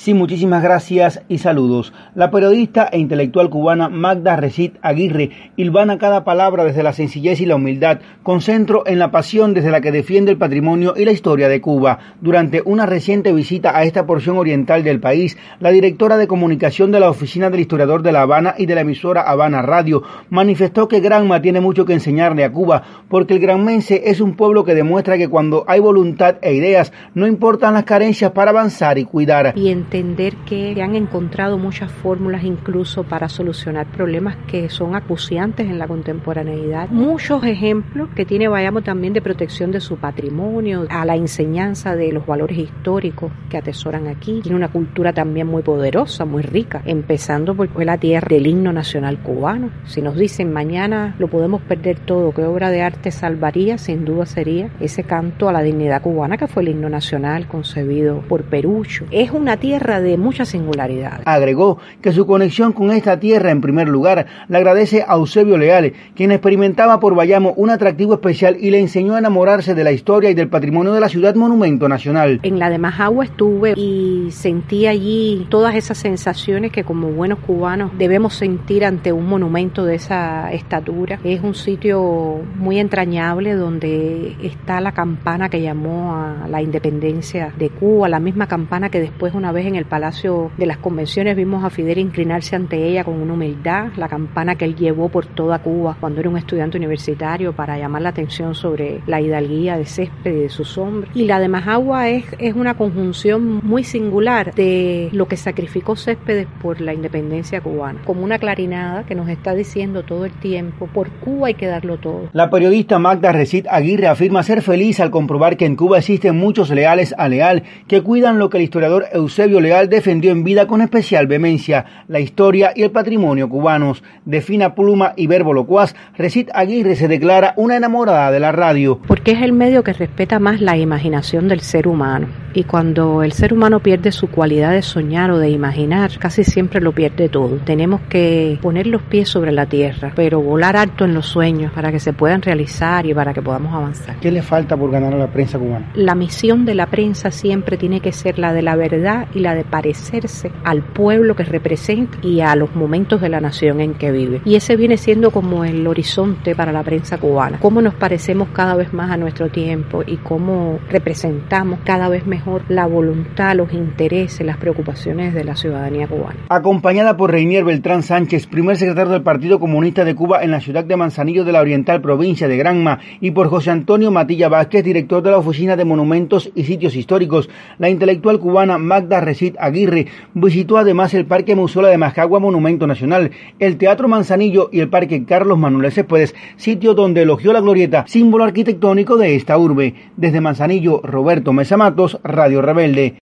Sí, muchísimas gracias y saludos. La periodista e intelectual cubana Magda Recit Aguirre hilvana cada palabra desde la sencillez y la humildad, con centro en la pasión desde la que defiende el patrimonio y la historia de Cuba. Durante una reciente visita a esta porción oriental del país, la directora de comunicación de la Oficina del Historiador de La Habana y de la emisora Habana Radio manifestó que Granma tiene mucho que enseñarle a Cuba, porque el granmense es un pueblo que demuestra que cuando hay voluntad e ideas, no importan las carencias para avanzar y cuidar entender que se han encontrado muchas fórmulas incluso para solucionar problemas que son acuciantes en la contemporaneidad. Muchos ejemplos que tiene Bayamo también de protección de su patrimonio, a la enseñanza de los valores históricos que atesoran aquí. Tiene una cultura también muy poderosa, muy rica, empezando por la tierra del himno nacional cubano. Si nos dicen mañana lo podemos perder todo, ¿qué obra de arte salvaría? Sin duda sería ese canto a la dignidad cubana que fue el himno nacional concebido por Perucho. Es una tierra de mucha singularidad. Agregó que su conexión con esta tierra, en primer lugar, le agradece a Eusebio Leal, quien experimentaba por Bayamo un atractivo especial y le enseñó a enamorarse de la historia y del patrimonio de la ciudad monumento nacional. En la de Majagua estuve y sentí allí todas esas sensaciones que como buenos cubanos debemos sentir ante un monumento de esa estatura. Es un sitio muy entrañable donde está la campana que llamó a la independencia de Cuba, la misma campana que después una vez en el Palacio de las Convenciones vimos a Fidel inclinarse ante ella con una humildad, la campana que él llevó por toda Cuba cuando era un estudiante universitario para llamar la atención sobre la hidalguía de Césped y de sus hombres. Y la de Majagua es, es una conjunción muy singular de lo que sacrificó Céspedes por la independencia cubana, como una clarinada que nos está diciendo todo el tiempo, por Cuba hay que darlo todo. La periodista Magda Recit Aguirre afirma ser feliz al comprobar que en Cuba existen muchos leales a leal que cuidan lo que el historiador Eusebio Leal defendió en vida con especial vehemencia la historia y el patrimonio cubanos. De fina pluma y verbo locuaz, Recit Aguirre se declara una enamorada de la radio. Porque es el medio que respeta más la imaginación del ser humano. Y cuando el ser humano pierde su cualidad de soñar o de imaginar, casi siempre lo pierde todo. Tenemos que poner los pies sobre la tierra, pero volar alto en los sueños para que se puedan realizar y para que podamos avanzar. ¿Qué le falta por ganar a la prensa cubana? La misión de la prensa siempre tiene que ser la de la verdad y la de parecerse al pueblo que representa y a los momentos de la nación en que vive. Y ese viene siendo como el horizonte para la prensa cubana. Cómo nos parecemos cada vez más a nuestro tiempo y cómo representamos cada vez mejor la voluntad, los intereses, las preocupaciones de la ciudadanía cubana. Acompañada por Reinier Beltrán Sánchez, primer secretario del Partido Comunista de Cuba en la ciudad de Manzanillo de la Oriental, provincia de Granma, y por José Antonio Matilla Vázquez, director de la Oficina de Monumentos y Sitios Históricos, la intelectual cubana Magda Aguirre visitó además el Parque Musola de Majagua Monumento Nacional, el Teatro Manzanillo y el Parque Carlos Manuel Céspedes, sitio donde elogió la glorieta, símbolo arquitectónico de esta urbe. Desde Manzanillo, Roberto Mesa Matos, Radio Rebelde.